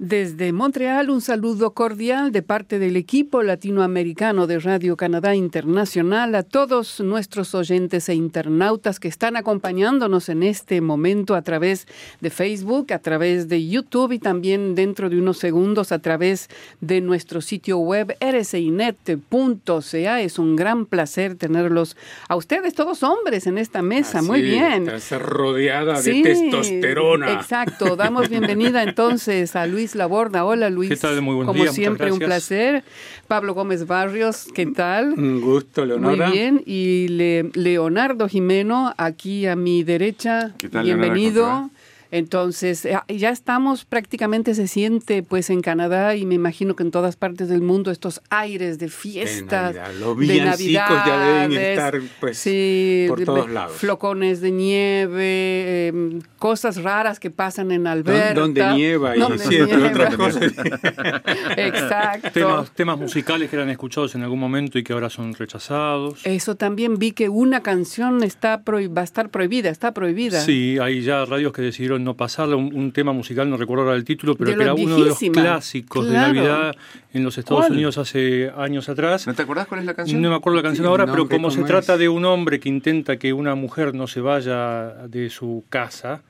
Desde Montreal, un saludo cordial de parte del equipo latinoamericano de Radio Canadá Internacional a todos nuestros oyentes e internautas que están acompañándonos en este momento a través de Facebook, a través de YouTube y también dentro de unos segundos a través de nuestro sitio web rcinet.ca. Es un gran placer tenerlos a ustedes, todos hombres, en esta mesa. Muy bien. Estás rodeada de testosterona. Exacto. Damos bienvenida entonces a Luis la Laborda. Hola Luis. ¿Qué tal? Muy buen Como día. siempre, un placer. Pablo Gómez Barrios, ¿qué tal? Un gusto, Leonardo. Muy bien. Y Leonardo Jimeno, aquí a mi derecha. ¿Qué tal, Bienvenido. Leonardo? Entonces, eh, ya estamos prácticamente, se siente pues en Canadá y me imagino que en todas partes del mundo estos aires de fiestas, de, Navidad. Los villancicos ya deben estar pues sí, por todos lados. Flocones de nieve, eh, cosas raras que pasan en Alberta. Donde nieva y Donde sí, nieva. otras cosas. Exacto. Temas, temas musicales que eran escuchados en algún momento y que ahora son rechazados. Eso también vi que una canción está va a estar prohibida, está prohibida. Sí, hay ya radios que decidieron no pasarla. Un, un tema musical, no recuerdo ahora el título, pero De que era uno de los clásicos Claro. de Navidad en los Estados ¿Cuál? Unidos hace años atrás. ¿No te acordás cuál es la canción? No me acuerdo la canción Sí, ahora, pero como se ¿cómo trata de un hombre que intenta que una mujer no se vaya de su casa,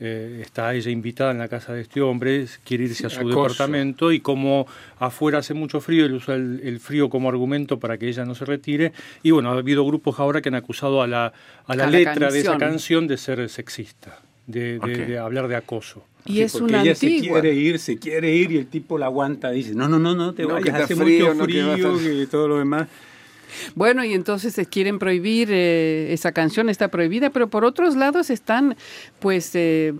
eh, está ella invitada en la casa de este hombre, quiere irse a su acoso. departamento y como afuera hace mucho frío, él usa el, el frío como argumento para que ella no se retire. Y bueno, ha habido grupos ahora que han acusado a la, a la A la letra de esa canción de ser sexista, de, de- Ok. de hablar de acoso. Y Sí, es porque una ella se antigua. quiere ir, se quiere ir y el tipo la aguanta, dice, no, no, no, no, te No, que vayas, hace frío, mucho no, que frío estar- y todo lo demás. Bueno, y entonces se quieren prohibir, eh, esa canción está prohibida, pero por otros lados están pues eh,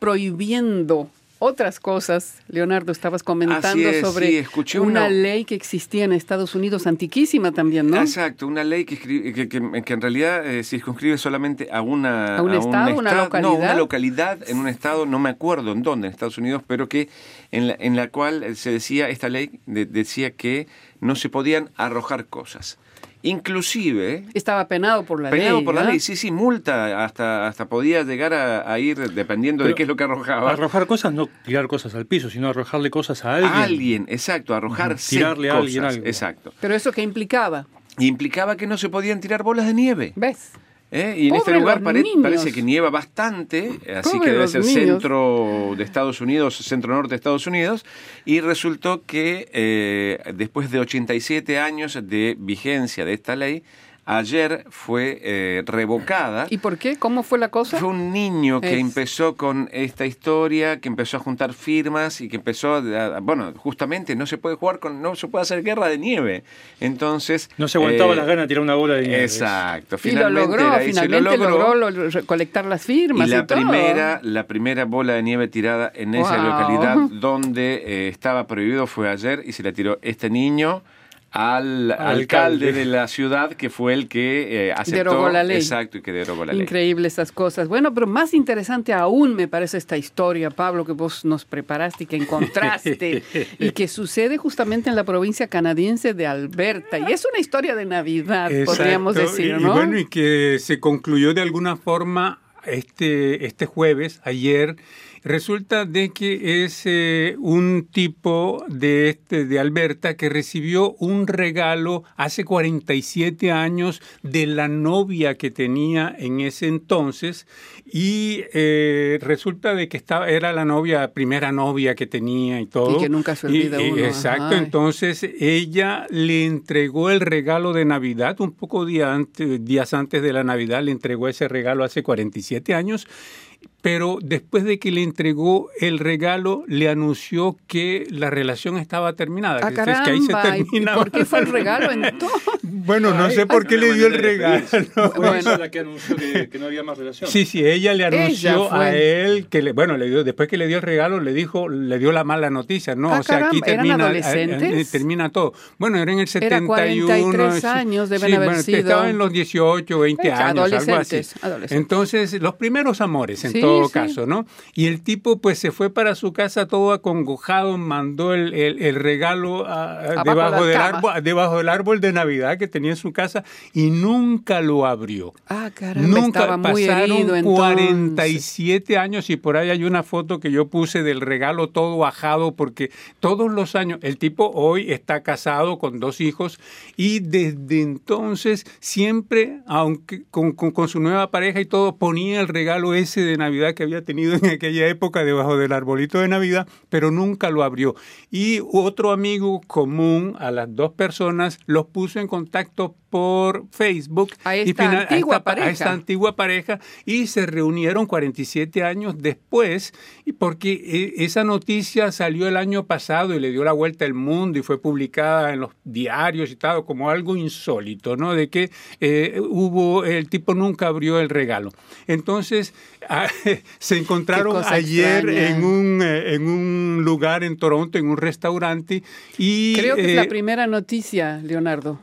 desprohibiendo otras cosas. Leonardo, estabas comentando es, sobre sí, escuché una una- ley que existía en Estados Unidos, antiquísima también, ¿no? Exacto, una ley que, que, que- que en realidad eh, circunscribe solamente a una... ¿A un estado, una No, localidad? una localidad en un estado, no me acuerdo en dónde, en Estados Unidos, pero que en la, en la cual eh, se decía, esta ley de- decía que no se podían arrojar cosas. Inclusive... Estaba penado por la Peleado ley. por la ley, sí, sí, multa, hasta, hasta podía llegar a, a ir dependiendo de qué es lo que arrojaba. Arrojar cosas, no tirar cosas al piso, sino arrojarle cosas a alguien. A alguien, exacto, arrojarse Tirarle a cosas, alguien algo. Exacto. Pero eso que implicaba, Y implicaba que no se podían tirar bolas de nieve. ¿ves? ¿Eh? Y en este lugar pare- niños. parece que nieva bastante, así Pobre que debe ser niños. centro de Estados Unidos, centro-norte de Estados Unidos, y resultó que eh, después de 87 años de vigencia de esta ley, ayer fue eh, revocada. ¿Y por qué? ¿Cómo fue la cosa? Fue un niño que Es- empezó con esta historia, que empezó a juntar firmas y que empezó a, bueno, justamente no se puede jugar con, no se puede hacer guerra de nieve. Entonces No se aguantaba eh, las ganas de tirar una bola de nieve. Exacto. Y lo logró, finalmente lo logró, lo- recolectar las firmas y y, la todo. primera, la primera bola de nieve tirada en esa localidad donde eh, estaba prohibido fue ayer y se la tiró este niño al, Al alcalde. alcalde. de la ciudad que fue el que eh, aceptó Derogó la ley. exacto y que derogó la ley. Increíble esas cosas. Bueno, pero más interesante aún me parece esta historia, Pablo, que vos nos preparaste y que encontraste y que sucede justamente en la provincia canadiense de Alberta. Y es una historia de Navidad, podríamos decir, y- ¿no? Y bueno, y que se concluyó de alguna forma este, este jueves, ayer. Resulta de que es eh, un tipo de, este, de Alberta que recibió un regalo hace 47 años de la novia que tenía en ese entonces y eh, resulta de que estaba, era la novia, primera novia que tenía y todo. que nunca se olvida Y- y- uno, Exacto, ajá. entonces ella le entregó el regalo de Navidad, un poco día antes- días antes de la Navidad, le entregó ese regalo hace 47 años. Pero después de que le entregó el regalo, le anunció que la relación estaba terminada. Ah, que, es que ahí se caramba, ¿y termina. por qué fue el regalo entonces? Bueno, no sé por qué le dio el regalo. Fue Bueno. ella la que anunció que, que no había más relación. Sí, sí, ella le anunció a él que le, bueno, le dio, después que le dio el regalo, le dijo, le dio la mala noticia. No, Ah, o sea, aquí caramba, ¿eran termina, adolescentes? eh, termina todo. Bueno, era en el 71. 43 sí, años deben sí, haber bueno, sido. Estaba en los 18, 20 Eh, años, algo así. adolescentes. Entonces, los primeros amores, en Sí, todo sí. caso, ¿no? Y el tipo, pues, se fue para su casa todo acongojado, mandó el, el- el regalo a- debajo, del árbol, debajo del árbol de Navidad que tenía en su casa y nunca lo abrió. Ah, caramba, Nunca estaba muy pasaron herido entonces. 47 años y por ahí hay una foto que yo puse del regalo todo ajado porque todos los años, el tipo hoy está casado con dos hijos y desde entonces siempre, aunque con, con- con su nueva pareja y todo, ponía el regalo ese de Navidad que había tenido en aquella época debajo del arbolito de Navidad, pero nunca lo abrió. Y otro amigo común a las dos personas los puso en contacto por Facebook A y esta final- antigua esta a pareja. esta antigua pareja y se reunieron 47 años después y porque eh, esa noticia salió el año pasado y le dio la vuelta al mundo y fue publicada en los diarios y tal como algo insólito, ¿no? De que eh, hubo el tipo nunca abrió el regalo. Entonces ah, se encontraron ayer extraña. en un eh, en un lugar en Toronto en un restaurante y Creo que es la primera noticia, Leonardo.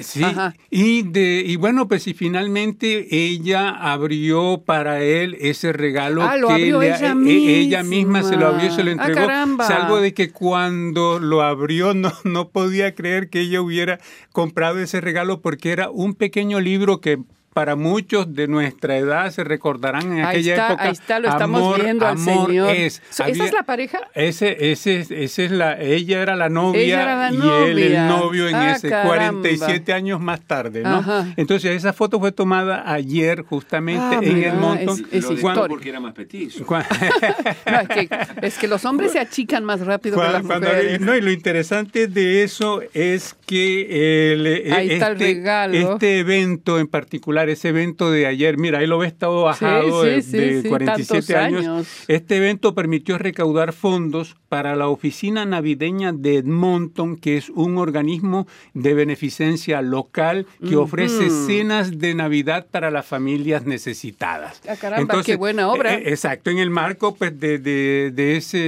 Sí, Ajá. y, de, y bueno, pues y finalmente ella abrió para él ese regalo Ah, lo que abrió le- ella e- ella misma se lo abrió y se lo. Ah, entregó. salvo de que cuando lo abrió no, no podía creer que ella hubiera comprado ese regalo porque era un pequeño libro que para muchos de nuestra edad se recordarán en Ahí aquella está, época. ahí está, lo estamos Amor, viendo al amor señor. es. ¿Esa Había- es la pareja? ese, ese, es- ese es la, ella era la novia Ella era la y él el novio en Ah, ese caramba. 47 años más tarde, ¿no? Ajá. Entonces esa foto fue tomada ayer justamente Ah, en mira, el montón. es- es porque era más No, es que, es que los hombres se achican más rápido que las cuando- mujeres. no, y lo interesante de eso es que el, eh, está el este, regalo. este evento en particular, ese evento de ayer, mira, ahí lo ves todo bajado Sí, de, sí, de sí, 47 tantos años. años. Este evento permitió recaudar fondos para la oficina navideña de Edmonton, que es un organismo de beneficencia local que ofrece cenas de Navidad para las familias necesitadas. Ah, caramba, qué buena obra. eh, exacto, en el marco pues, de, de- de ese,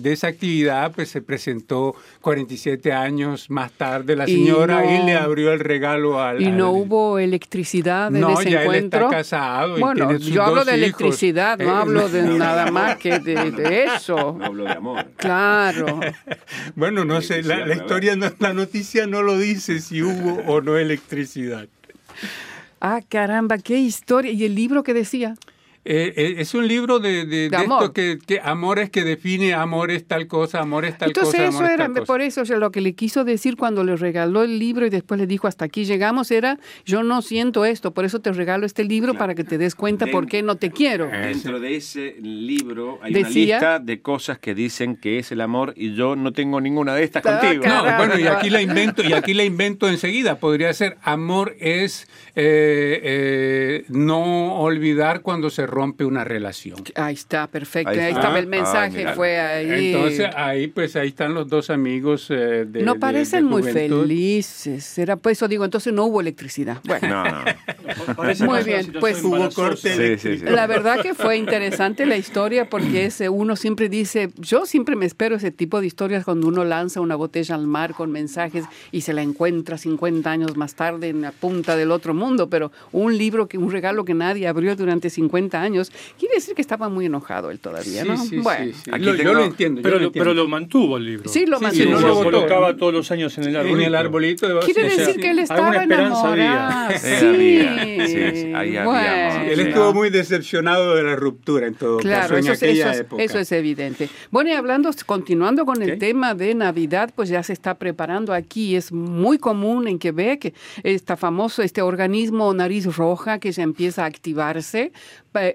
de esa actividad pues, se presentó 47 años más tarde la Y señora y, no- le abrió el regalo al... Y no al- hubo electricidad en No, ese ya él está casado y bueno, tiene sus yo hablo dos de hijos. electricidad, no Eh, hablo de nada más que de, de eso. No hablo de amor. Claro. Bueno, no sé, la, historia, no- la noticia no lo dice si hubo o no electricidad. Ah, caramba, qué historia. ¿Y el libro que decía? Eh, eh, es un libro de, de, de amor. esto que, que amor es que define amor es tal cosa, amor es tal Entonces cosa, eso amor es era, por eso o sea, lo que le quiso decir cuando le regaló el libro y después le dijo hasta aquí llegamos era, yo no siento esto, por eso te regalo este libro Claro. para que te des cuenta Den- por qué no te quiero. Dentro de ese libro hay Decía- una lista de cosas que dicen que es el amor y yo no tengo ninguna de estas Ah, contigo. No, bueno, y aquí la invento, y aquí la invento enseguida. Podría ser amor es eh, eh, no olvidar cuando se rompe una relación. Ahí está, perfecto. Ahí Ahí, está. estaba el Ah, mensaje, fue ahí. Entonces ahí pues ahí están los dos amigos eh, de no parecen de muy felices. Era pues eso digo, entonces no hubo electricidad. Bueno, No, Muy bien, pues, hubo corte Sí, sí, sí. La verdad que fue interesante la historia porque ese uno siempre dice, yo siempre me espero ese tipo de historias cuando uno lanza una botella al mar con mensajes y se la encuentra 50 años más tarde en la punta del otro mundo, pero un libro, que un regalo que nadie abrió durante 50 años, quiere decir que estaba muy enojado él todavía, Sí, ¿no? sí, bueno. sí, sí. Aquí Lo- yo tengo- lo entiendo. yo Pero, lo lo, entiendo. pero lo mantuvo el libro. Sí, lo mantuvo. sí, no lo colocaba todos los años en el en arbolito de Quiere O sea, decir que él estaba había. enamorado. Sí, Sí, había, sí, sí, ahí había bueno. Él estuvo muy decepcionado de la ruptura en todo Claro, caso en eso, es- aquella eso es, época. eso es evidente. Bueno, y hablando, continuando con el tema de Navidad, pues ya se está preparando aquí. Es muy común en Quebec está famoso este organismo nariz roja que ya empieza a activarse.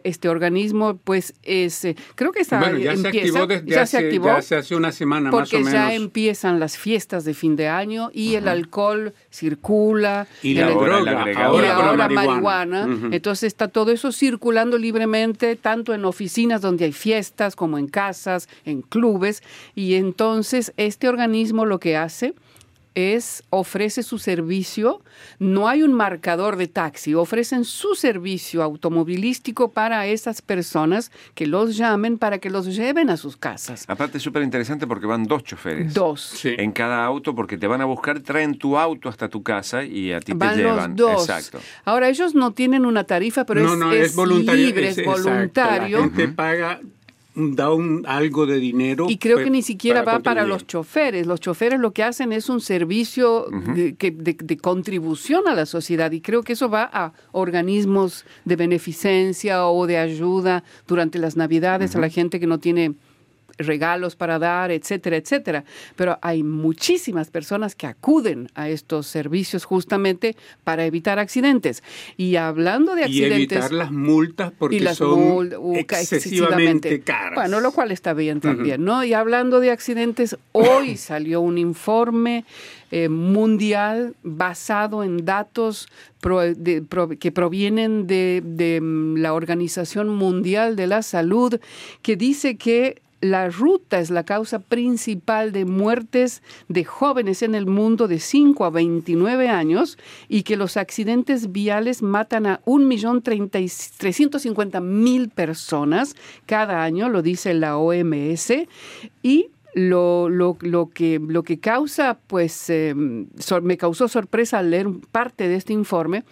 Este organismo, pues, es, eh, creo que está, bueno, ya se empieza, activó desde ya hace, se activó. ya hace una semana más Porque o menos. ya empiezan las fiestas de fin de año y el alcohol circula. Y el- la el droga, y ahora, la marihuana. marihuana. Entonces está todo eso circulando libremente, tanto en oficinas donde hay fiestas, como en casas, en clubes. Y entonces este organismo lo que hace es ofrece su servicio, no hay un marcador de taxi, ofrecen su servicio automovilístico para esas personas que los llamen para que los lleven a sus casas. Aparte es súper interesante porque van dos choferes. Dos. Sí. En cada auto porque te van a buscar, traen tu auto hasta tu casa y a ti Van te llevan. los dos. Exacto. Ahora ellos no tienen una tarifa, pero no, es, no, es es voluntario. libre, es, exacto, voluntario. la gente paga da un, algo de dinero. Y creo que ni siquiera va para los choferes. Los choferes lo que hacen es un servicio de, de, contribución a la sociedad y creo que eso va a organismos de beneficencia o de ayuda durante las navidades a la gente que no tiene regalos para dar, etcétera, etcétera. Pero hay muchísimas personas que acuden a estos servicios justamente para evitar accidentes. Y hablando de accidentes... Y evitar las multas porque son uh, excesivamente caras. Bueno, lo cual está bien también, ¿no? Y hablando de accidentes, hoy salió un informe eh, mundial basado en datos que provienen de, de, mm, la Organización Mundial de la Salud, que dice que la ruta es la causa principal de muertes de jóvenes en el mundo de 5 a 29 años y que los accidentes viales matan a 1.350.000 personas cada año, lo dice la OMS, y lo, lo, que, lo que causa, pues eh, me causó sorpresa al leer parte de este informe,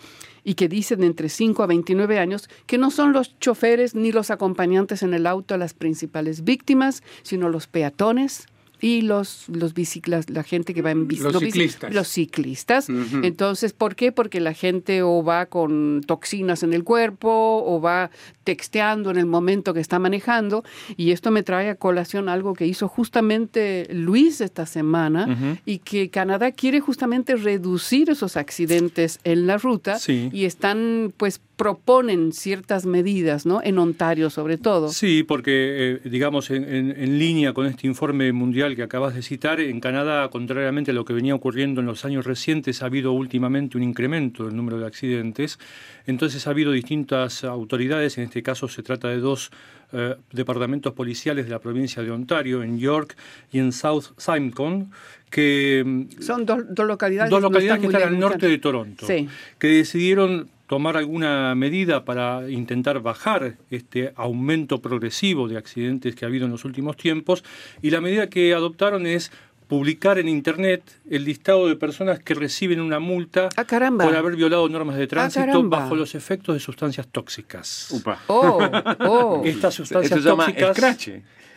y que dicen entre 5 a 29 años que no son los choferes ni los acompañantes en el auto las principales víctimas, sino los peatones, y los, los biciclas, la gente que va en bicicleta. Los ciclistas. Los ciclistas. Entonces, ¿por qué? Porque la gente o va con toxinas en el cuerpo o va texteando en el momento que está manejando. Y esto me trae a colación algo que hizo justamente Luis esta semana y que Canadá quiere justamente reducir esos accidentes en la ruta y están pues proponen ciertas medidas, ¿no? En Ontario sobre todo. Sí, porque, eh, digamos, en, línea con este informe mundial que acabas de citar, en Canadá, contrariamente a lo que venía ocurriendo en los años recientes, ha habido últimamente un incremento del número de accidentes. Entonces ha habido distintas autoridades, en este caso se trata de dos eh, departamentos policiales de la provincia de Ontario, en York y en South Simcoe, que... Mm, Son dos, localidades, dos localidades que están al norte de Toronto, que decidieron tomar alguna medida para intentar bajar este aumento progresivo de accidentes que ha habido en los últimos tiempos y la medida que adoptaron es publicar en internet el listado de personas que reciben una multa ah, por haber violado normas de ah, tránsito bajo los efectos de sustancias tóxicas. Upa. Oh, oh. Estas sustancias tóxicas.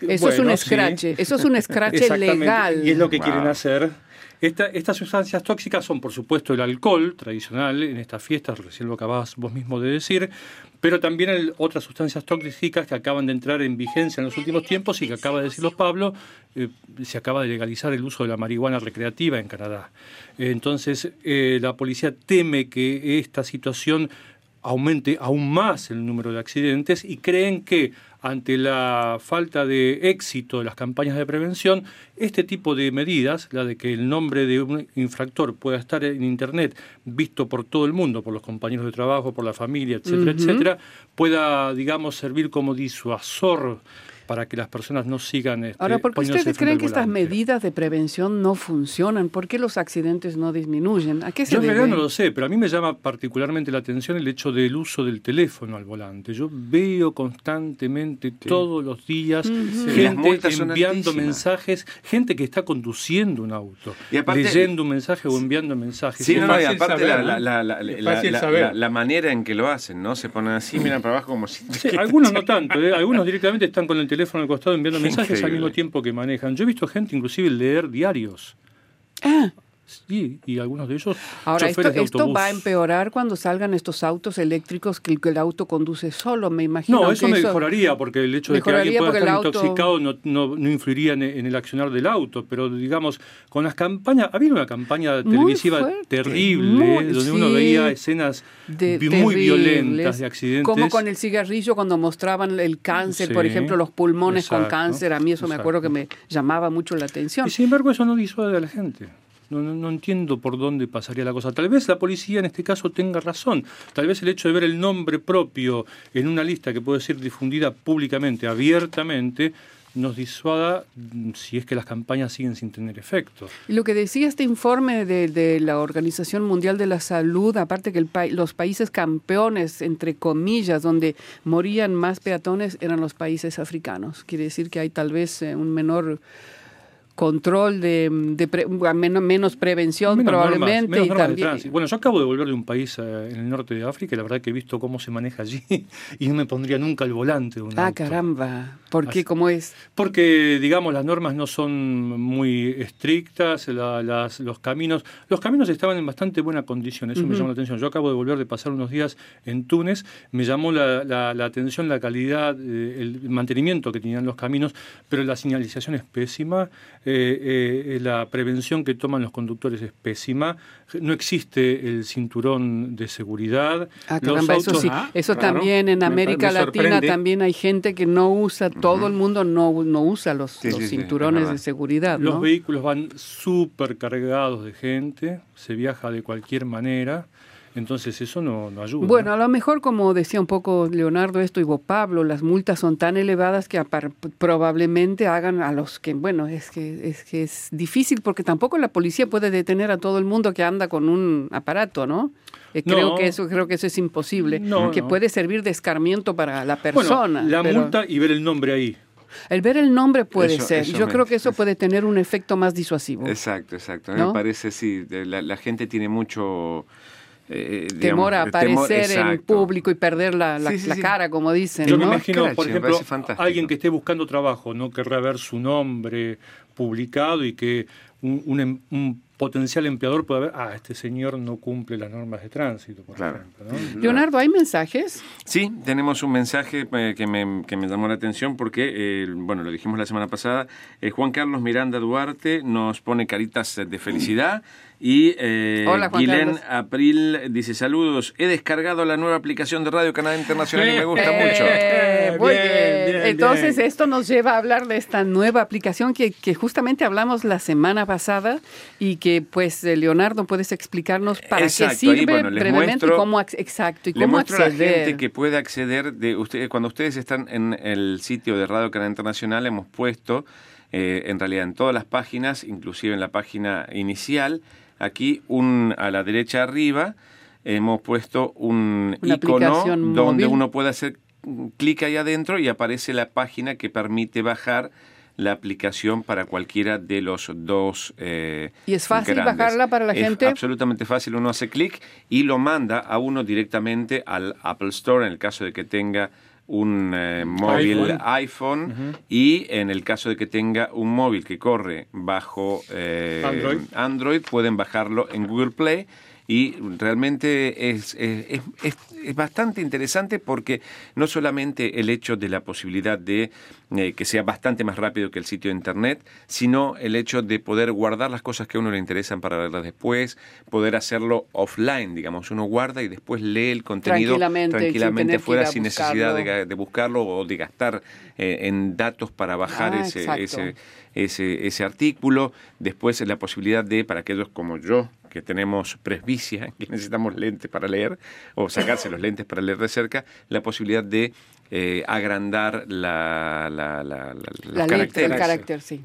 Eso es un scratch, eso es un scratch legal. Y es lo que quieren hacer estas sustancias tóxicas son, por supuesto, el alcohol tradicional en estas fiestas, recién lo acabas vos mismo de decir, pero también otras sustancias tóxicas que acaban de entrar en vigencia en los últimos tiempos y que acaba de decirlo Pablo, eh, se acaba de legalizar el uso de la marihuana recreativa en Canadá. entonces, eh, la policía teme que esta situación aumente aún más el número de accidentes y creen que ante la falta de éxito de las campañas de prevención, este tipo de medidas, la de que el nombre de un infractor pueda estar en Internet visto por todo el mundo, por los compañeros de trabajo, por la familia, etcétera, etcétera, pueda, digamos, servir como disuasor para que las personas no sigan. Este, Ahora, ¿por qué ustedes creen que estas medidas de prevención no funcionan? ¿Por qué los accidentes no disminuyen? ¿A qué se Yo en realidad no lo sé, pero a mí me llama particularmente la atención el hecho del uso del teléfono al volante. Yo veo constantemente todos los días gente enviando mensajes, gente que está conduciendo un auto, leyendo un mensaje o enviando mensajes. Sí, no, y aparte la, manera en que lo hacen, ¿no? Se ponen así, miran para abajo como si... algunos no tanto, ¿eh? algunos directamente están con el teléfono teléfono al costado enviando mensajes al mismo tiempo que manejan. Yo he visto gente inclusive leer diarios. Ah. Sí, y algunos de ellos. Ahora, esto, va a empeorar cuando salgan estos autos eléctricos que el, auto conduce solo, me imagino. No, eso mejoraría, porque el hecho de que alguien pueda estar intoxicado no, no, influiría en, el accionar del auto. Pero, digamos, con las campañas. Había una campaña televisiva terrible, donde uno veía escenas muy violentas de accidentes. Como con el cigarrillo, cuando mostraban el cáncer, por ejemplo, los pulmones con cáncer. A mí eso me acuerdo que me llamaba mucho la atención. Y sin embargo, eso no disuade a la gente. No, no, entiendo por dónde pasaría la cosa. Tal vez la policía en este caso tenga razón. Tal vez el hecho de ver el nombre propio en una lista que puede ser difundida públicamente, abiertamente, nos disuada mm, si es que las campañas siguen sin tener efecto. Lo que decía este informe de, la Organización Mundial de la Salud, aparte que los países campeones, entre comillas, donde morían más peatones, eran los países africanos. Quiere decir que hay tal vez eh, un menor control, de, menos, menos, prevención probablemente. y también... Bueno, yo acabo de volver de un país eh, en el norte de África y la verdad que he visto cómo se maneja allí y no me pondría nunca el volante de un Ah, caramba. ¿Por qué? ¿Cómo es? Porque, digamos, las normas no son muy estrictas, las, los caminos... Los caminos estaban en bastante buena condición, eso me llamó la atención. Yo acabo de volver de pasar unos días en Túnez, me llamó la, la, atención la calidad, eh, el mantenimiento que tenían los caminos, pero la señalización es pésima, eh, eh, la prevención que toman los conductores es pésima, no existe el cinturón de seguridad. Ah, caramba, eso sí, ah, eso también en América Latina también hay gente que no usa, todo el mundo no, no usa los, cinturones de seguridad. Los vehículos van súper cargados de gente, se viaja de cualquier manera. Entonces eso no, ayuda. Bueno, a lo mejor como decía un poco Leonardo esto y vos Pablo, las multas son tan elevadas que probablemente hagan a los que, bueno, es que, es que es difícil porque tampoco la policía puede detener a todo el mundo que anda con un aparato, ¿no? Eh, creo que eso creo que eso es imposible, que puede servir de escarmiento para la persona. la multa y ver el nombre ahí. El ver el nombre puede ser. Yo creo que eso puede tener un efecto más disuasivo. Exacto, exacto. Me parece, sí, la gente tiene mucho eh, temor a aparecer en público y perder la, cara, como dicen. Yo me imagino, por ejemplo, alguien que esté buscando trabajo, no querrá ver su nombre publicado y que un, em, un, potencial empleador pueda ver, ah, este señor no cumple las normas de tránsito, por ejemplo. Leonardo, ¿hay mensajes? Sí, tenemos un mensaje eh, que, me, que, me, llamó la atención porque, eh, bueno, lo dijimos la semana pasada, Juan Carlos Miranda Duarte nos pone caritas de felicidad. Y eh, April dice saludos, he descargado la nueva aplicación de Radio Canadá Internacional y me gusta mucho. Muy bien, Entonces esto nos lleva a hablar de esta nueva aplicación que, que, justamente hablamos la semana pasada y que pues eh, Leonardo puedes explicarnos para qué sirve brevemente y cómo exacto y cómo acceder. a la gente que puede acceder de ustedes cuando ustedes están en el sitio de Radio Canadá Internacional hemos puesto eh, en realidad en todas las páginas, inclusive en la página inicial Aquí un, a la derecha arriba hemos puesto un icono donde uno puede hacer clic ahí adentro y aparece la página que permite bajar la aplicación para cualquiera de los dos. Eh, ¿Y es fácil bajarla para la es gente? Absolutamente fácil. Uno hace clic y lo manda a uno directamente al Apple Store en el caso de que tenga un eh, móvil iPhone, y en el caso de que tenga un móvil que corre bajo eh, Android. pueden bajarlo en Google Play y realmente es, es, es, bastante interesante porque no solamente el hecho de la posibilidad de eh, que sea bastante más rápido que el sitio de internet, sino el hecho de poder guardar las cosas que a uno le interesan para verlas después, poder hacerlo offline, digamos, uno guarda y después lee el contenido tranquilamente, fuera sin necesidad de, buscarlo. o de gastar eh, en datos para bajar ah, ese, ese, ese, ese artículo, después la posibilidad de, para aquellos como yo, que tenemos presbicia, que necesitamos lentes para leer, o sacarse los lentes para leer de cerca, la posibilidad de eh, agrandar la, la, la, la el carácter, sí.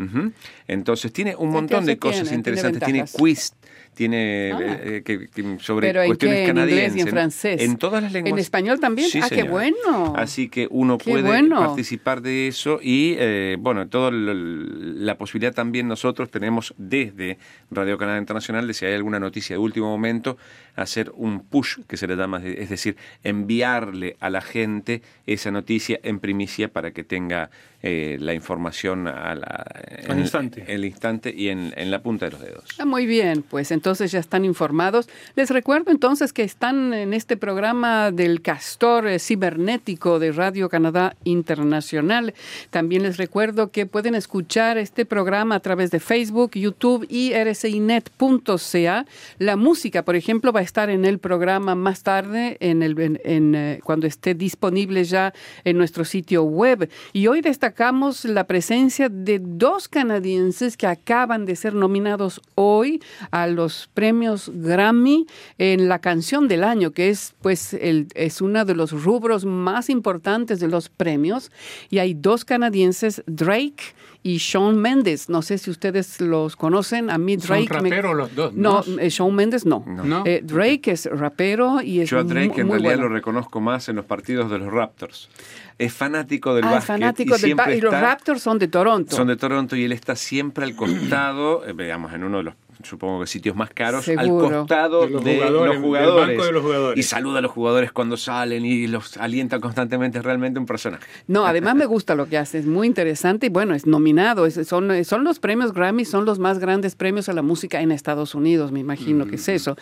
Entonces tiene un montón de cosas interesantes. Tiene, quiz, tiene ah. eh, que, sobre cuestiones canadienses. En inglés y en francés. En todas las lenguas. ¿En español también? Sí, ah, qué bueno. Así que uno puede participar de eso y, eh, bueno, toda la posibilidad también nosotros tenemos desde Radio Canadá Internacional de si hay alguna noticia de último momento, hacer un push, que se le llama, es decir, enviarle a la gente esa noticia en primicia para que tenga eh, la información a la, en, instante. el instante y en, la punta de los dedos. Ah, muy bien, pues entonces ya están informados. Les recuerdo entonces que están en este programa del castor eh, cibernético de Radio Canadá Internacional. También les recuerdo que pueden escuchar este programa a través de Facebook, YouTube y rcinet.ca. La música, por ejemplo, va a estar en el programa más tarde, en el, en, eh, cuando esté disponible ya en nuestro sitio web. Y hoy destacamos la presencia de dos canadienses que acaban de ser nominados hoy a los premios Grammy en la canción del año, que es pues el, es uno de los rubros más importantes de los premios. Y hay dos canadienses, Drake y Shawn Mendes. No sé si ustedes los conocen. A mí Drake. Son raperos los dos. No, eh, Shawn Mendes no. Eh, Drake es rapero y es Yo a Drake en realidad bueno. lo reconozco más en los partidos de los Raptors. Es fanático del ah, básquet. fanático y del. Y los Raptors son de Toronto. Son de Toronto y él está siempre al costado, eh, digamos, en uno de los supongo que sitios más caros, Seguro. al costado De los de jugadores, los jugadores. del banco de los jugadores. Y saluda a los jugadores cuando salen y los alienta constantemente. Es realmente un personaje. No, además me gusta lo que hace, es muy interesante y bueno, es nominado. Es- son, son los premios Grammy, son los más grandes premios a la música en Estados Unidos, me imagino que es eso.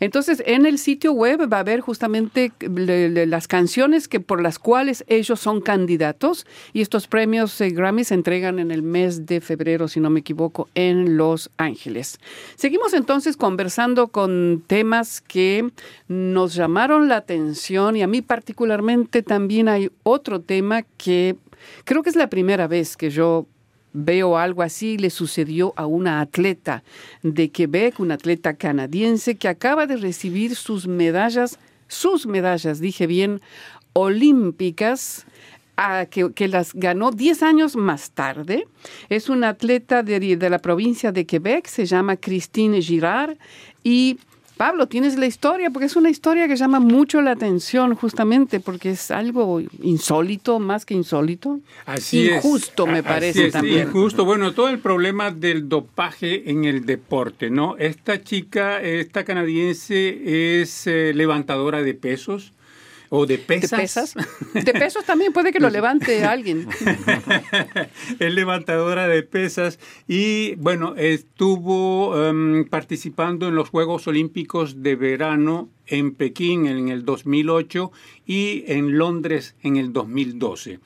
Entonces, en el sitio web va a haber justamente le- le- las canciones que por las cuales ellos son candidatos y estos premios eh, Grammy se entregan en el mes de febrero, si no me equivoco, en Los Ángeles. Seguimos entonces conversando con temas que nos llamaron la atención y a mí particularmente también hay otro tema que creo que es la primera vez que yo veo algo así, le sucedió a una atleta de Quebec, una atleta canadiense que acaba de recibir sus medallas, sus medallas, dije bien, olímpicas a- que, que las ganó 10 años más tarde. Es una atleta de, de la provincia de Quebec, se llama Christine Girard. Y Pablo, tienes la historia, porque es una historia que llama mucho la atención, justamente porque es algo insólito, más que insólito. Así es. Injusto, me parece así es, también. Injusto. Bueno, todo el problema del dopaje en el deporte, ¿no? Esta chica, esta canadiense, es eh, levantadora de pesos o de ¿De pesas. pesas? De pesos también puede que lo levante alguien. es levantadora de pesas y bueno, estuvo em, participando en los Juegos Olímpicos de verano en Pekín en el 2008 y en Londres en el 2012.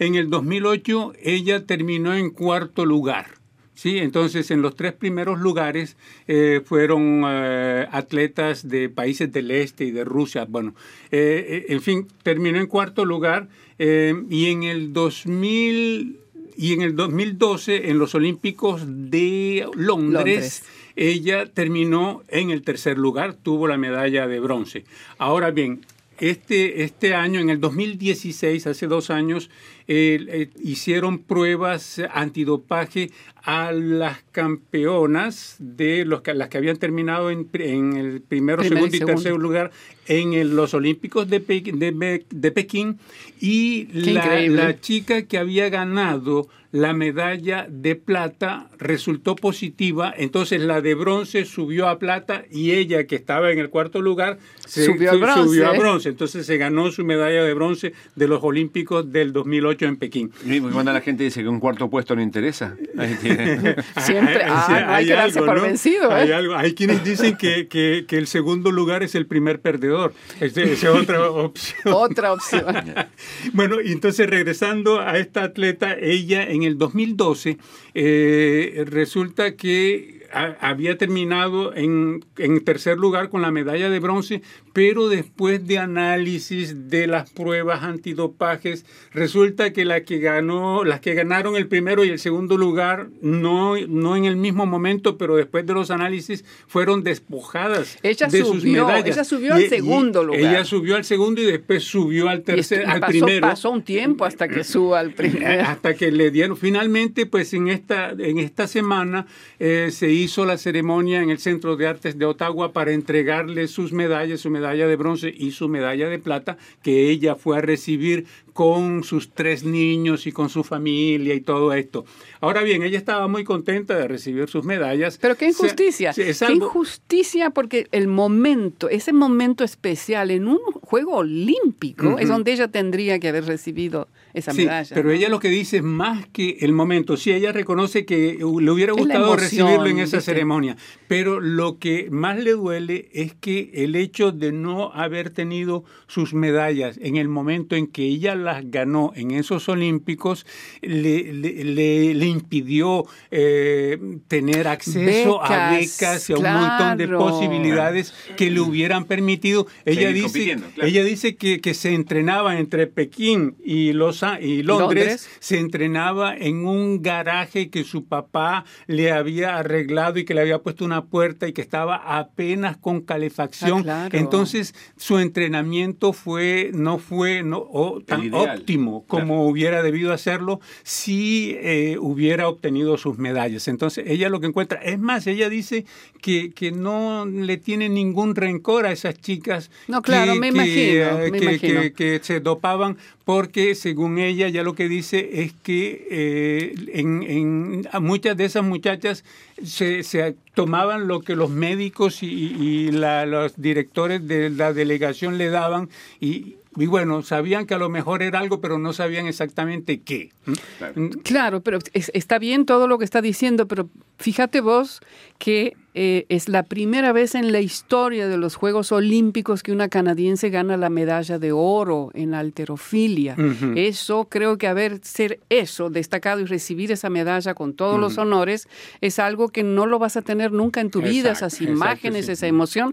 En el 2008 ella terminó en cuarto lugar. Sí, entonces en los tres primeros lugares eh, fueron eh, atletas de países del este y de Rusia. Bueno, eh, en fin, terminó en cuarto lugar y en el 2000 y en el 2012 en los Olímpicos de Londres, Londres. ella terminó en el tercer lugar, tuvo la medalla de bronce. Ahora bien, este, este año, en el 2016, hace dos años, eh, hicieron pruebas antidopaje a las campeonas de los que, las que habían terminado en, en el primero, segundo y segundo. tercer lugar en el- los Olímpicos de, Pe- de, de Pekín. Y la, chica que había ganado la medalla de plata resultó positiva, entonces la de bronce subió a plata y ella que estaba en el cuarto lugar se- bronce. subió a bronce, entonces se ganó su medalla de bronce de los Olímpicos del 2008 en Pekín. Y Cuando la gente dice que un cuarto puesto no interesa. ahí tiene. Siempre, ah, no hay que darse por vencido, ¿eh? Hay, algo. hay quienes dicen que, que- que el segundo lugar es el primer perdedor. Esa es otra opción. Otra opción. Bueno, y entonces regresando a esta atleta, ella en el 2012 eh, resulta que ha- había terminado en, en tercer lugar con la medalla de bronce, pero después de análisis de las pruebas antidopajes, resulta que la que ganó, las que ganaron el primero y el segundo lugar, no, no en el mismo momento, pero después de los análisis, fueron despojadas Ella de sus subió, medallas. ella subió al segundo lugar. Ella subió al segundo y después subió al Y tercer, esto- al pasó, primero. pasó un tiempo hasta que suba al primero. hasta que le dieron finalmente pues en esta en esta semana eh, se hizo la ceremonia en el Centro de Artes de Ottawa para entregarle sus medallas su medalla de bronce y su medalla de plata que ella fue a recibir con sus tres niños y con su familia y todo esto ahora bien ella estaba muy contenta de recibir sus medallas Pero qué injusticia. sí, es qué injusticia porque el momento, ese momento especial en un juego olímpico es donde ella tendría que haber recibido esa Sí, medalla. pero ¿no? ella lo que dice es más que el momento. Sí, ella reconoce que le hubiera la gustado emoción, recibirlo en esa ¿viste? ceremonia, pero lo que más le duele es que el hecho de no haber tenido sus medallas en el momento en que ella las ganó en esos Olímpicos le, le- le- le impidió eh, tener acceso a Becas, y a un montón de posibilidades que le hubieran permitido. Ella Seguir dice, claro. ella dice que, que se entrenaba entre Pekín y, Los, y Londres, Londres. se entrenaba en un garaje que su papá le había arreglado y que le había puesto una puerta y que estaba apenas con calefacción. Ah, claro. Entonces su entrenamiento fue, no fue no, o- tan. Óptimo como hubiera debido hacerlo si eh, hubiera obtenido sus medallas. Entonces, ella lo que encuentra, es más, ella dice que, que no le tiene ningún rencor a esas chicas no, claro, que, me imagino, eh, me que- imagino. que- que se dopaban porque según ella ya lo que dice es que eh, en, en- a muchas de esas muchachas se, se tomaban lo que los médicos y, y la- los directores de la delegación le daban y, y bueno, sabían que a lo mejor era algo, pero no sabían exactamente qué. Claro. Claro, pero es- está bien todo lo que está diciendo, pero fíjate vos que eh, es la primera vez en la historia de los Juegos Olímpicos que una canadiense gana la medalla de oro en alterofilia. Ujú. Eso, creo que haber ser eso, destacado y recibir esa medalla con todos los honores, es algo que no lo vas a tener nunca en tu vida, esas exacto, imágenes, sí. esa emoción.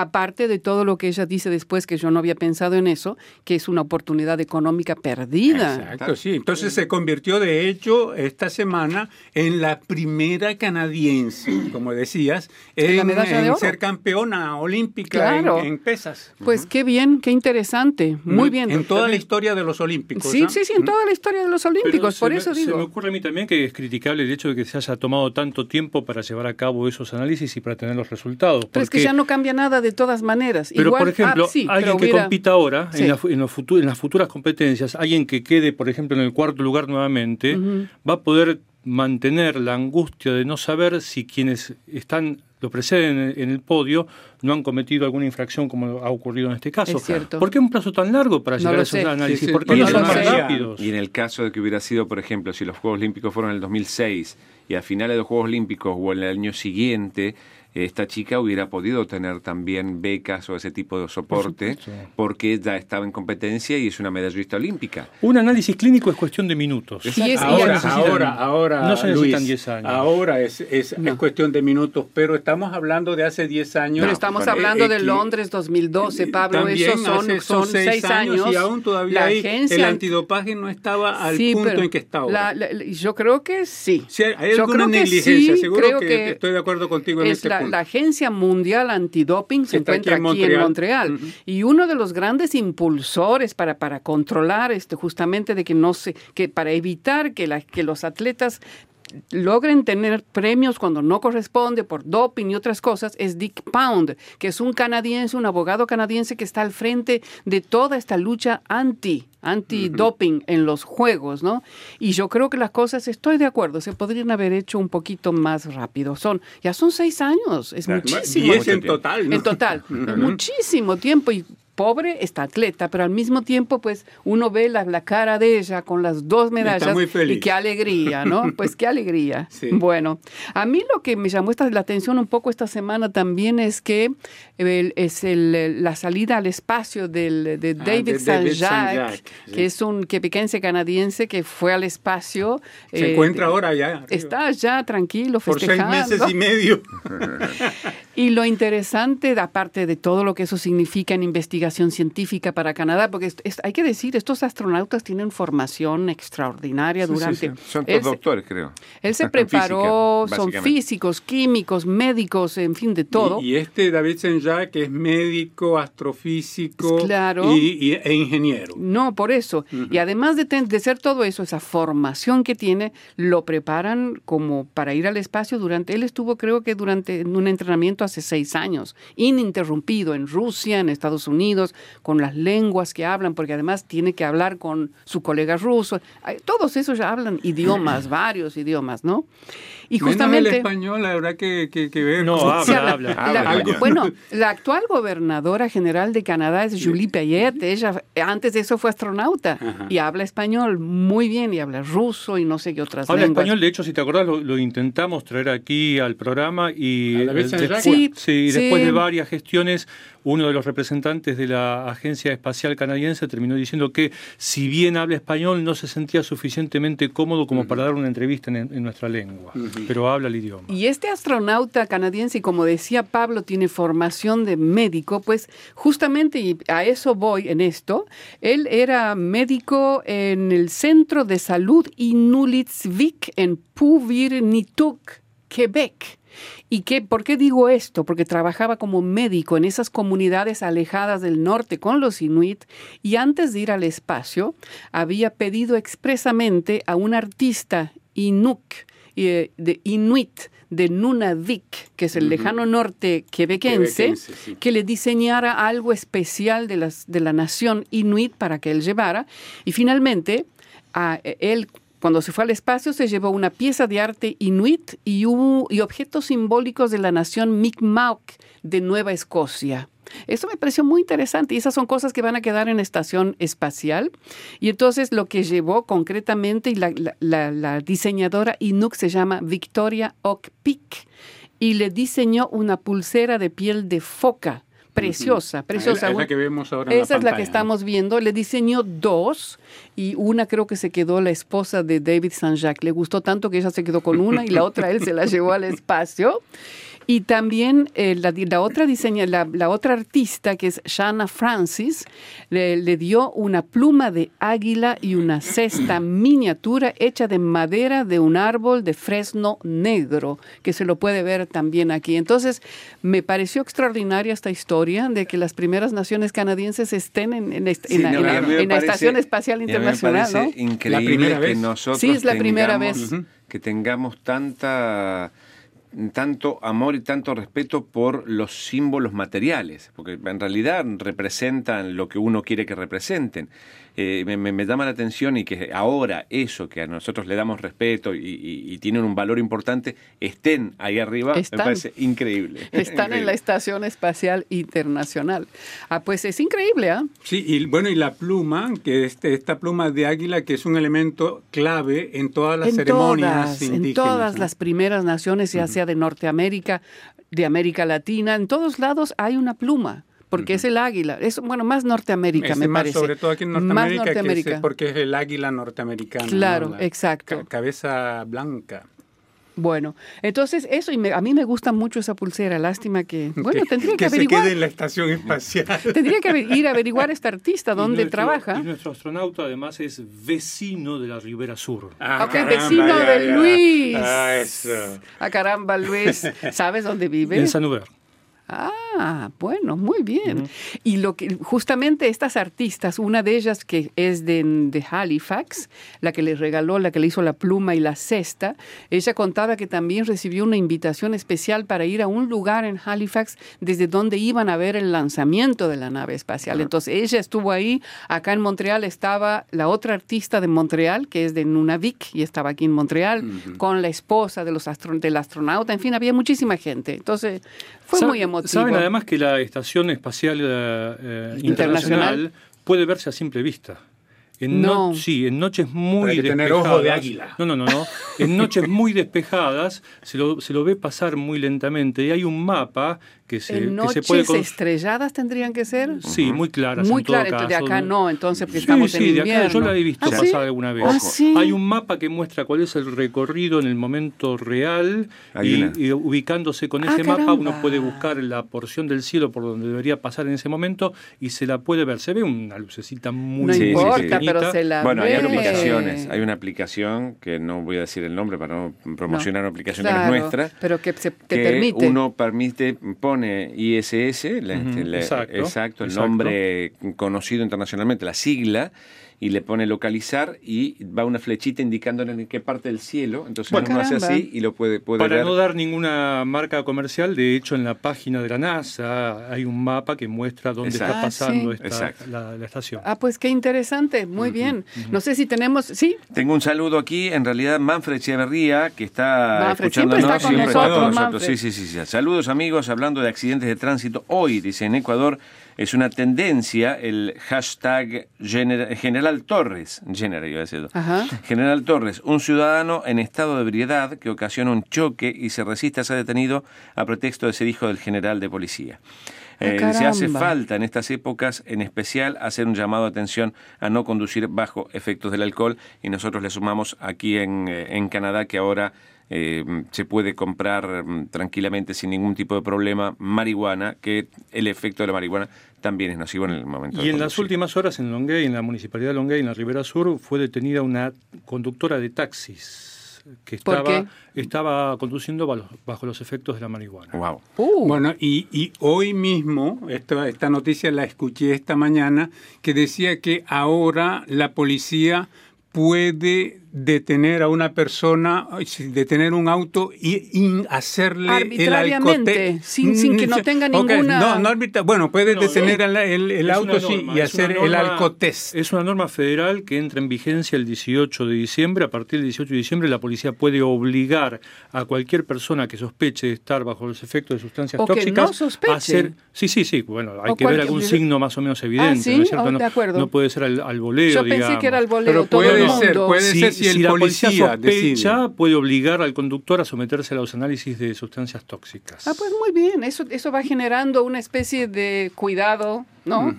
Aparte de todo lo que ella dice después, que yo no había pensado en eso, que es una oportunidad económica perdida. Exacto, sí. Entonces se convirtió, de hecho, esta semana en la primera canadiense, como decías, ¿En la de en ser campeona olímpica Claro. en, en pesas. Pues qué bien, qué interesante. Muy Mm, bien. En toda la historia de los olímpicos. Sí, ¿no? sí, sí, en toda la historia de los Olímpicos, por me- eso Se me digo. ocurre a mí también que es criticable el hecho de que se haya tomado tanto tiempo para llevar a cabo esos análisis y para tener los resultados. Pero es que ya no cambia nada de todas maneras. Pero, Igual- por ejemplo, ah, sí, alguien que hubiera- compita ahora, Sí. en, la en los en las futuras competencias, alguien que quede, por ejemplo, en el cuarto lugar nuevamente, va a poder mantener la angustia de no saber si quienes están lo preceden en en el podio no han cometido alguna infracción como ha ocurrido en este caso. Es cierto. ¿Por qué un plazo tan largo para No llegar a esos sé. análisis? Sí, sí, ¿Por qué no son más rápidos? Y en el caso de que hubiera sido, por ejemplo, si los Juegos Olímpicos fueron en el 2006 y a finales de los Juegos Olímpicos o en el año siguiente, esta chica hubiera podido tener también becas o ese tipo de soporte porque ya estaba en competencia y es una medallista olímpica. Un análisis clínico es cuestión de minutos. Es- Ahora, ahora, ahora, no se necesitan Luis, 10 años. Ahora es, es, No. es cuestión de minutos, pero estamos hablando de hace 10 años. Pero estamos bueno, hablando eh, de Londres 2012, Pablo. Esos son, son seis años. y aún todavía La hay- agencia- el antidopaje no estaba al Sí, punto en que está ahora. la- la- yo creo que sí. Sí, hay Yo alguna creo que negligencia, sí, seguro creo que, que estoy de acuerdo contigo en es ese la, la Agencia Mundial Antidoping se encuentra aquí en en Montreal. Montreal. Y uno de los grandes impulsores para, para controlar este, justamente de que no se, que para evitar que, la, que los atletas logren tener premios cuando no corresponde por doping y otras cosas es Dick Pound, que es un canadiense, un abogado canadiense que está al frente de toda esta lucha anti anti-doping en los juegos, ¿no? Y yo creo que las cosas, estoy de acuerdo, se podrían haber hecho un poquito más rápido. Son, ya son seis años, es muchísimo. Y es Mucho en tiempo. total, ¿no? En total, muchísimo tiempo y pobre esta atleta, pero al mismo tiempo pues uno ve la, la cara de ella con las dos medallas muy feliz. y qué alegría, ¿no? Pues qué alegría. Sí. Bueno, a mí lo que me llamó esta, la atención un poco esta semana también es que el- es el- la salida al espacio del, de Ah, David de David Saint-Jacques, sí. que es un quebequense canadiense que fue al espacio. Se eh, encuentra de- ahora ya. arriba. Está ya tranquilo, por seis festejando. meses y medio. Y lo interesante, aparte de todo lo que eso significa en investigación científica para Canadá, porque es- es- hay que decir, estos astronautas tienen formación extraordinaria Sí, durante... sí. Son Él todos doctores, creo. Él se preparó, física, son físicos, químicos, médicos, en fin, de todo. Y, y este David Saint-Jacques que es médico, astrofísico Claro. y, y- e ingeniero. No, por eso. Y además de, ten- de ser todo eso, esa formación que tiene, lo preparan como para ir al espacio durante, él estuvo creo que durante un entrenamiento hace seis años, ininterrumpido en Rusia, en Estados Unidos, con las lenguas que hablan, porque además tiene que hablar con su colega ruso. Todos esos ya hablan idiomas, varios idiomas, ¿no? Y Menos el justamente... español, la verdad que, que, que ver. No, habla, habla. habla. La- Habla bueno, la actual gobernadora general de Canadá es Julie Payette. Ella antes de eso fue astronauta Ajá. y habla español muy bien y habla ruso y no sé qué otras Habla lenguas. español, de hecho, si te acordás, lo, lo intentamos traer aquí al programa y ¿A David eh, después, Sí, sí, después sí. de varias gestiones, uno de los representantes de la Agencia Espacial Canadiense terminó diciendo que si bien habla español, no se sentía suficientemente cómodo como para dar una entrevista en, en nuestra lengua, pero habla el idioma. Y este astronauta canadiense, como decía Pablo, tiene formación de médico, pues justamente, y a eso voy en esto, él era médico en el Centro de Salud Inulitzvik en Puvirnituk, Quebec. ¿Y qué, por qué digo esto? Porque trabajaba como médico en esas comunidades alejadas del norte con los inuit y antes de ir al espacio había pedido expresamente a un artista inuk, eh, de inuit de Nunavik, que es el lejano norte quebequense, que le diseñara algo especial de, las, de la nación inuit para que él llevara. Y finalmente, a él cuando se fue al espacio se llevó una pieza de arte inuit y, y objetos simbólicos de la nación Mi'kmaq de Nueva Escocia. Eso me pareció muy interesante y esas son cosas que van a quedar en la estación espacial. Y entonces lo que llevó concretamente, y la, diseñadora Inuk se llama Victoria Ockpick y le diseñó una pulsera de piel de foca preciosa, preciosa. Es la que vemos ahora. Esa es la que estamos viendo. Le diseñó dos y una creo que se quedó la esposa de David Saint-Jacques. Le gustó tanto que ella se quedó con una y la otra él se la llevó al espacio. Y también eh, la, otra diseña, la, otra artista, que es Shanna Francis, le, dio una pluma de águila y una cesta miniatura hecha de madera de un árbol de fresno negro, que se lo puede ver también aquí. Entonces, me pareció extraordinaria esta historia de que las primeras naciones canadienses estén en, la, Estación Espacial Internacional. ¿no? Increíble la primera que vez. nosotros sí, es la primera vez. que tengamos tanta tanto amor y tanto respeto por los símbolos materiales, porque en realidad representan lo que uno quiere que representen. Eh, me, llama la atención y que ahora eso que a nosotros le damos respeto y, tienen un valor importante estén ahí arriba, me parece increíble. Están en la Estación Espacial Internacional. Ah, pues es increíble, ¿ah? Sí, y bueno, y la pluma, que este, esta pluma de águila, que es un elemento clave en todas las ceremonias indígenas. En todas las primeras naciones, ya sea de Norteamérica, de América Latina, en todos lados hay una pluma porque es el águila. Es, bueno, más Norteamérica, me parece. Sobre todo aquí en Norteamérica, porque es el águila norteamericana. Claro, exacto. cabeza blanca. Bueno, entonces eso, y a mí me gusta mucho esa pulsera, lástima que, bueno, tendría que, que averiguar. se quede en la estación espacial. tendría que ir a averiguar a este artista dónde trabaja. Y nuestro astronauta además es vecino de la Ribera Sur. Ah, ok, vecino de Luis. Ah, eso. Ah, caramba, Luis. ¿Sabes dónde vive? En Sanuber. Ah, bueno, muy bien. Y lo que justamente estas artistas, una de ellas que es de, de, Halifax, la que le regaló, la que le hizo la pluma y la cesta, ella contaba que también recibió una invitación especial para ir a un lugar en Halifax desde donde iban a ver el lanzamiento de la nave espacial. Entonces ella estuvo ahí, acá en Montreal estaba la otra artista de Montreal, que es de Nunavik, y estaba aquí en Montreal, con la esposa de los del astronauta, en fin, había muchísima gente. Entonces fue muy Saben además que la Estación Espacial eh, Internacional puede verse a simple vista. En no. sí, en noches muy despejadas. Tener ojo de águila. No, no, no, no. En noches muy despejadas se lo, se lo ve pasar muy lentamente y hay un mapa que se, en noches estrelladas tendrían que ser. Sí, muy claras. Muy claras, de acá no, entonces porque estamos en invierno. de acá yo la he visto ¿Ah, pasar alguna vez. ¿Ah, hay un mapa que muestra cuál es el recorrido en el momento real y, ubicándose con ese ah, mapa uno puede buscar la porción del cielo por donde debería pasar en ese momento y se la puede ver. Se ve una lucecita muy No importa, pero se la Bueno, hay aplicaciones. Hay una aplicación que no voy a decir el nombre para no promocionar una aplicación que es nuestra. Pero que te permite. Uno permite, pone ISS, exacto, el nombre conocido internacionalmente, la sigla, y le pone localizar y va una flechita indicándole en qué parte del cielo. Entonces uno hace así y lo puede, puede Para no dar ninguna marca comercial, de hecho en la página de la NASA hay un mapa que muestra dónde está pasando esta, la, estación. Ah, pues qué interesante, muy bien. No sé si tenemos, sí. Tengo un saludo aquí, en realidad Manfred Echeverría, que está escuchándonos. Siempre está con nosotros, nosotros. Sí, sí, sí, Saludos amigos, hablando de accidentes de tránsito. Hoy, dice en Ecuador, es una tendencia el hashtag General Torres, General Torres, un ciudadano en estado de ebriedad que ocasiona un choque y se resiste a ser detenido a pretexto de ser hijo del general de policía. Ah, eh, se hace falta en estas épocas, en especial, hacer un llamado de atención a no conducir bajo efectos del alcohol y nosotros le sumamos aquí en, eh, en Canadá que ahora eh, se puede comprar mm, tranquilamente sin ningún tipo de problema marihuana, que el efecto de la marihuana también es nocivo en el momento. Y en las últimas horas en Longuey, en la municipalidad de Longuey, en la Ribera Sur, fue detenida una conductora de taxis que estaba, estaba conduciendo bajo, los efectos de la marihuana. Wow. Uh. Bueno, y, hoy mismo, esta, esta noticia la escuché esta mañana, que decía que ahora la policía puede detener a una persona, detener un auto y, hacerle el sin, sin que no tenga ninguna... No, no bueno, puede detener el, auto y hacer el alcotest. Es una norma federal que entra en vigencia el 18 de diciembre. A partir del 18 de diciembre la policía puede obligar a cualquier persona que sospeche de estar bajo los efectos de sustancias tóxicas a hacer... Sí, sí, sí. Bueno, hay que ver algún signo más o menos evidente. ¿no, es cierto? Oh, no, puede ser al, al voleo, Yo pensé que era al voleo. Pero puede ser, puede ser si, el policía sospecha puede obligar al conductor a someterse a los análisis de sustancias tóxicas. Ah, pues muy bien, eso, eso va generando una especie de cuidado, ¿no?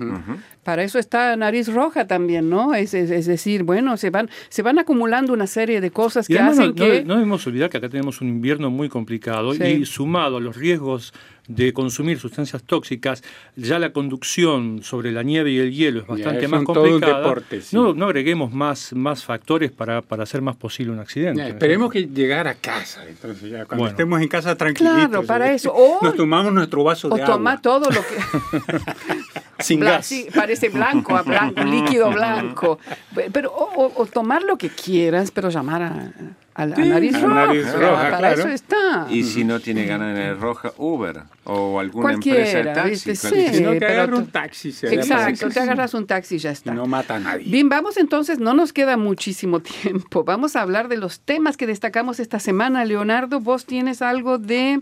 Para eso está nariz roja también, ¿no? Es, es, decir, bueno, se van, se van acumulando una serie de cosas que hacen no, que... No, debemos olvidar que acá tenemos un invierno muy complicado y sumado a los riesgos de consumir sustancias tóxicas, ya la conducción sobre la nieve y el hielo es bastante más complicada. no, no agreguemos más, más factores para, para hacer más posible un accidente. esperemos que llegar a casa, entonces ya cuando estemos en casa tranquilitos. Claro, para eso. nos tomamos nuestro vaso de agua. O toma todo lo que... Sin gas. parece blanco, a blanco, líquido blanco. Pero, o, tomar lo que quieras, pero llamar a, a la nariz roja. para eso está. Y si no tiene ganas de roja, Uber o alguna empresa de taxi. si no te agarras un taxi. exacto, te agarras un taxi y ya está. no mata a nadie. Bien, vamos entonces, no nos queda muchísimo tiempo. Vamos a hablar de los temas que destacamos esta semana. Leonardo, vos tienes algo de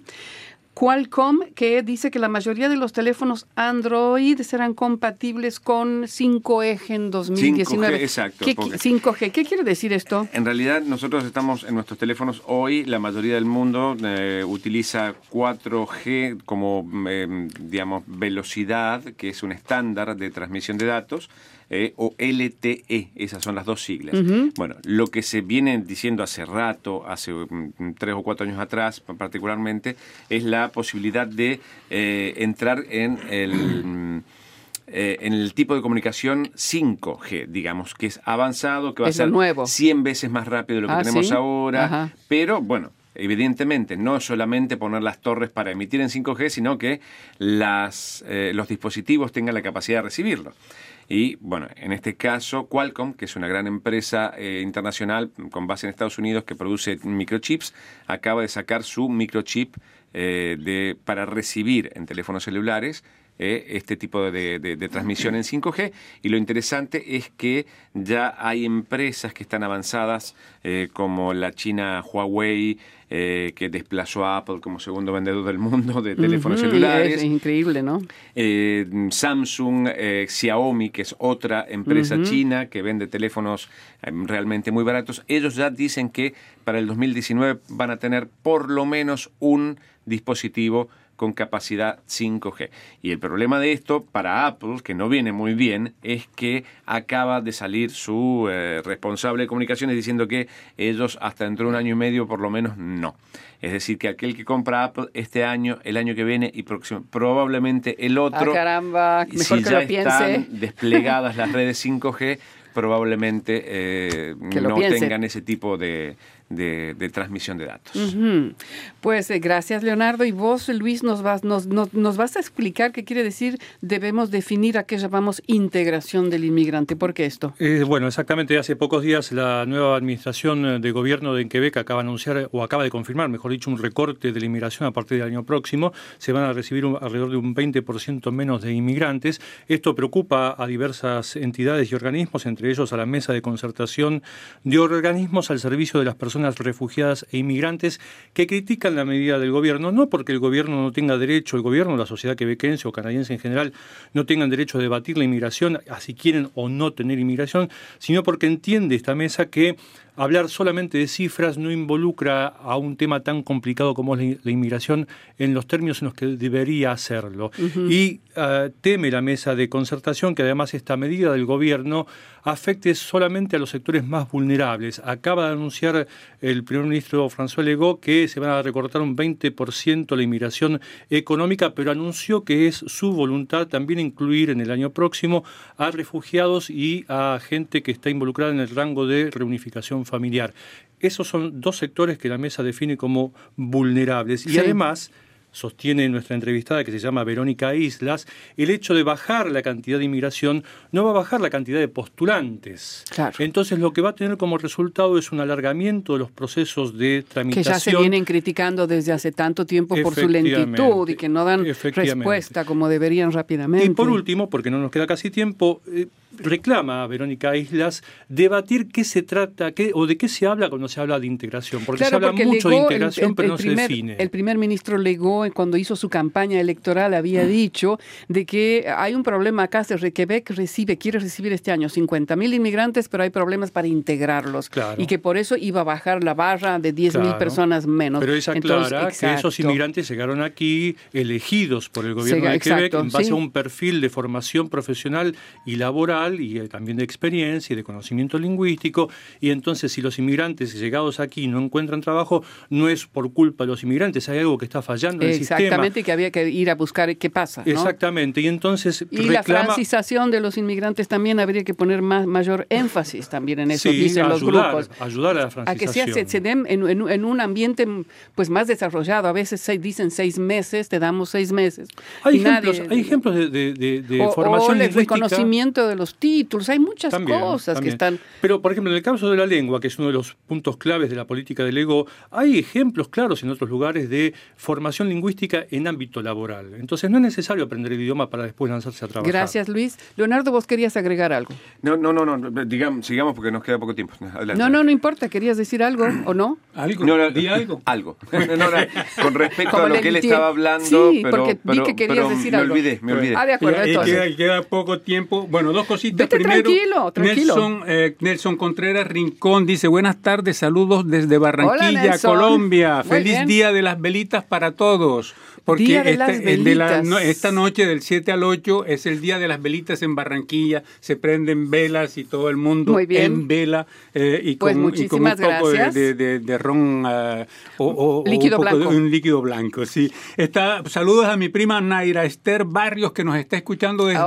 Qualcomm, que dice que la mayoría de los teléfonos Android serán compatibles con 5G en 2019. 5G, exacto. ¿Qué, 5G, ¿qué quiere decir esto? En realidad, nosotros estamos en nuestros teléfonos hoy, la mayoría del mundo eh, utiliza 4G como, eh, digamos, velocidad, que es un estándar de transmisión de datos. Eh, o LTE, esas son las dos siglas. Bueno, lo que se viene diciendo hace rato, hace mm, tres o cuatro años atrás particularmente, es la posibilidad de eh, entrar en el... Mm, eh, en el tipo de comunicación 5G, digamos, que es avanzado, que va a ser nuevo. 100 veces más rápido de lo que ah, tenemos ahora, pero bueno, evidentemente no solamente poner las torres para emitir en 5G, sino que las, los dispositivos tengan la capacidad de recibirlo. Y bueno, en este caso, Qualcomm, que es una gran empresa eh, internacional con base en Estados Unidos que produce microchips, acaba de sacar su microchip eh, de, para recibir en teléfonos celulares eh, este tipo de, transmisión en 5G. Y lo interesante es que ya hay empresas que están avanzadas, como la China Huawei, eh, que desplazó a Apple como segundo vendedor del mundo de teléfonos celulares. Es increíble, ¿no? Eh, Samsung, eh, Xiaomi, que es otra empresa china que vende teléfonos realmente muy baratos, ellos ya dicen que para el 2019 van a tener por lo menos un dispositivo con capacidad 5G. Y el problema de esto para Apple, que no viene muy bien, es que acaba de salir su eh, responsable de comunicaciones diciendo que ellos hasta dentro de un año y medio por lo menos no. Es decir, que aquel que compra Apple este año, el año que viene y próximo, probablemente el otro, ah, caramba, mejor si que ya lo están desplegadas las redes 5G, probablemente eh, no tengan ese tipo de, de, transmisión de datos. Pues eh, gracias, Leonardo. Y vos, Luis, nos vas, nos, nos, vas a explicar qué quiere decir debemos definir a qué llamamos integración del inmigrante. ¿Por qué esto? Eh, bueno, exactamente. Hace pocos días la nueva administración eh, de gobierno de Quebec acaba de anunciar, o acaba de confirmar, mejor dicho, un recorte de la inmigración a partir del año próximo. Se van a recibir alrededor de un 20% menos de inmigrantes. Esto preocupa a diversas entidades y organismos, entre ellos a la Mesa de Concertación de Organismos al Servicio de las Personas refugiadas e inmigrantes que critican la medida del gobierno, no porque el gobierno no tenga derecho, el gobierno, la sociedad quebequense o canadiense en general, no tengan derecho a debatir la inmigración, así quieren o no tener inmigración, sino porque entiende esta mesa que hablar solamente de cifras no involucra a un tema tan complicado como es la, inmigración en los términos en los que debería hacerlo. Y eh, teme la mesa de concertación que además esta medida del gobierno afecte solamente a los sectores más vulnerables. Acaba de anunciar el primer ministro François Legault que se van a recortar un 20% la inmigración económica, pero anunció que es su voluntad también incluir en el año próximo a refugiados y a gente que está involucrada en el rango de reunificación familiar. Esos son dos sectores que la mesa define como vulnerables. Y además sostiene nuestra entrevistada, que se llama Verónica Islas, el hecho de bajar la cantidad de inmigración no va a bajar la cantidad de postulantes. Entonces lo que va a tener como resultado es un alargamiento de los procesos de tramitación. Que ya se vienen criticando desde hace tanto tiempo por su lentitud y que no dan respuesta como deberían rápidamente. Y por último, porque no nos queda casi tiempo, eh, reclama a Verónica Islas debatir qué se trata qué, o de qué se habla cuando se habla de integración, porque se habla mucho de integración, pero no se define. El primer ministro Legó, cuando hizo su campaña electoral, había mm. dicho de que hay un problema acá, que Quebec recibe, quiere recibir este año 50 mil inmigrantes, pero hay problemas para integrarlos. Y que por eso iba a bajar la barra de 10 mil personas menos. Pero esa aclara que esos inmigrantes llegaron aquí elegidos por el gobierno de Quebec en base a un perfil de formación profesional y laboral y también de experiencia y de conocimiento lingüístico. Y entonces, si los inmigrantes llegados aquí no encuentran trabajo, no es por culpa de los inmigrantes, hay algo que está fallando en el sistema. Exactamente, que había que ir a buscar qué pasa. Exactamente, y entonces. Y la francización de los inmigrantes también habría que poner más, mayor énfasis también en eso, dicen los grupos. Ayudar a la francización. A que se, den en, un ambiente pues más desarrollado. A veces se dicen seis meses, te damos seis meses. Hay ejemplos, hay ejemplos de, de, de, formación el reconocimiento de los títulos, hay muchas cosas que están... Pero, por ejemplo, en el caso de la lengua, que es uno de los puntos claves de la política del ego, hay ejemplos claros en otros lugares de formación lingüística en ámbito laboral. Entonces, no es necesario aprender el idioma para después lanzarse a trabajar. Gracias, Luis. Leonardo, vos querías agregar algo. No, no, no, no digamos, sigamos porque nos queda poco tiempo. No, no, no importa. ¿Querías decir algo o no? ¿Algo? No, di algo. algo. con respecto a lo que él estaba hablando, sí, porque vi que querías decir algo. Me olvidé, me olvidé. Ah, de acuerdo. Y, queda, queda, poco tiempo. Bueno, dos cositas. Primero, Nelson, eh, Nelson Contreras Rincón dice, buenas tardes, saludos desde Barranquilla, Colombia. Feliz Día de las Velitas para todos. Porque este, esta noche del 7 al 8 es el Día de las Velitas en Barranquilla. Se prenden velas y todo el mundo en vela eh, y, pues con, un poco de, ron ah, o, líquido un, blanco. un líquido blanco. Sí. Está, saludos a mi prima Naira Esther Barrios que nos está escuchando desde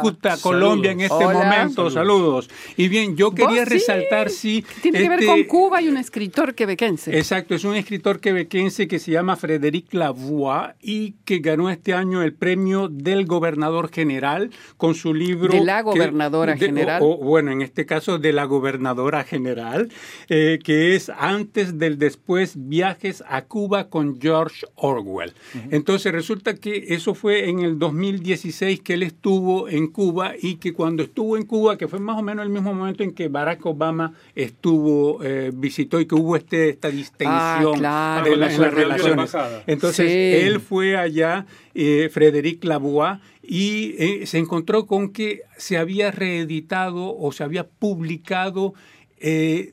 Cúcuta, Colombia en este momento. Saludos. Y bien, yo quería resaltar sí. Tiene que ver con este Cuba y un escritor quebequense. Exacto, es un escritor quebequense que se llama Frédéric Lavoie y que ganó este año el premio del gobernador general con su libro. De la gobernadora general. O, bueno, en este caso de la gobernadora general, eh, que es antes del después viajes a Cuba con George Orwell. Entonces resulta que eso fue en el 2016 que él estuvo en Cuba y que cuando estuvo en Cuba, que fue más o menos el mismo momento en que Barack Obama estuvo, eh, visitó y que hubo este, esta distensión ah, de, las relaciones. Entonces él fue fue allá, eh, Frédéric Lavoie, y eh, se encontró con que se había reeditado o se había publicado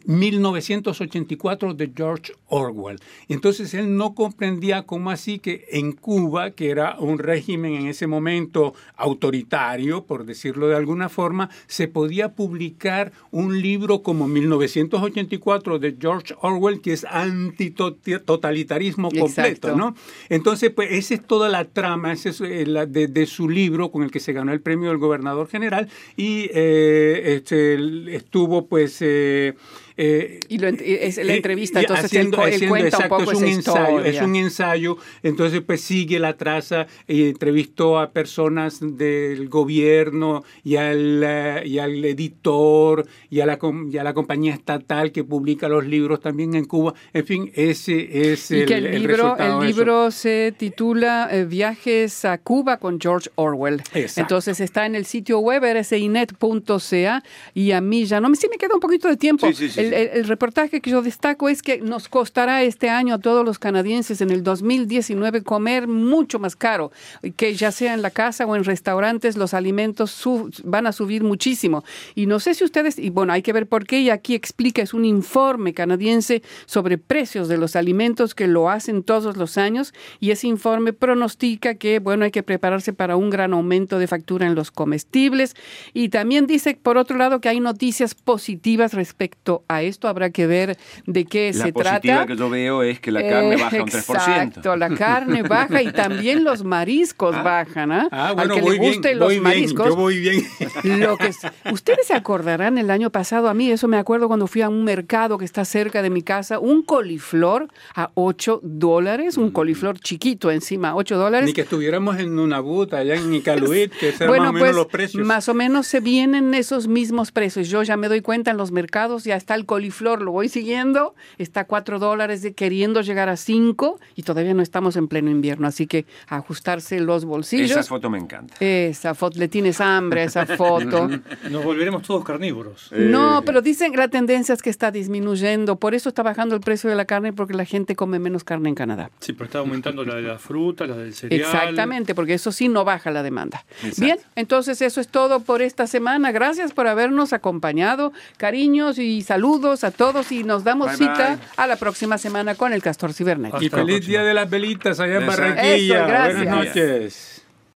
1984 eh, de George Orwell. Entonces él no comprendía cómo así que en Cuba, que era un régimen en ese momento autoritario, por decirlo de alguna forma, se podía publicar un libro como 1984 de George Orwell, que es antitotalitarismo completo, ¿no? Entonces, pues esa es toda la trama esa es eh, la de, su libro con el que se ganó el premio del gobernador general y eh, este, estuvo pues... Eh, y es la entrevista, entonces él, cuenta un poco es un ensayo, es un ensayo, entonces pues sigue la traza y entrevistó a personas del gobierno y al, eh, y al editor y a, la, y a la compañía estatal que publica los libros también en Cuba, en fin, ese es y el, que el, libro, el libro se titula eh, Viajes a Cuba con George Orwell. Entonces está en el sitio web rsinet.ca y a mí ya no me, sí me queda un poquito de tiempo. Sí, sí, el, reportaje que yo destaco es que nos costará este año a todos los canadienses en el 2019 comer mucho más caro, que ya sea en la casa o en restaurantes, los alimentos van a subir muchísimo. Y no sé si ustedes, y bueno, hay que ver por qué, y aquí explica, es un informe canadiense sobre precios de los alimentos que lo hacen todos los años, y ese informe pronostica que, bueno, hay que prepararse para un gran aumento de factura en los comestibles, y también dice, por otro lado, que hay noticias positivas respecto a esto habrá que ver de qué La se positiva trata. que yo veo es que la carne Eh, baja un 3%. Exacto, la carne baja y también los mariscos bajan. ¿ah? Ah, Al bueno, que voy le bien, gusten voy los bien, mariscos. yo voy bien. Lo que es- ustedes se acordarán el año pasado a mí, eso me acuerdo cuando fui a un mercado que está cerca de mi casa, un coliflor a 8 dólares, un coliflor chiquito encima, 8 dólares. Ni que estuviéramos en una buta allá en Icaluit, que eran Bueno, más o menos pues los precios. más o menos se vienen esos mismos precios. Yo ya me doy cuenta en los mercados, ya está el coliflor, lo voy siguiendo, está a 4 dólares de- queriendo llegar a 5 y todavía no estamos en pleno invierno, así que ajustarse los bolsillos. Esa foto me encanta. Esa foto, le tienes hambre a esa foto. Nos volveremos todos carnívoros. No, pero dicen que la tendencia es que está disminuyendo, por eso está bajando el precio de la carne, porque la gente come menos carne en Canadá. Sí, pero está aumentando la de la fruta, la del cereal. Exactamente, porque eso sí no baja la demanda. Exacto. Bien, entonces eso es todo por esta semana. Gracias por habernos acompañado. Cariños y saludos a todos y nos damos Bye, cita bye. a la próxima semana con el Castor Cibernético. y feliz próxima. Día de las Velitas allá en. Barranquilla. Eso, gracias. Buenas noches.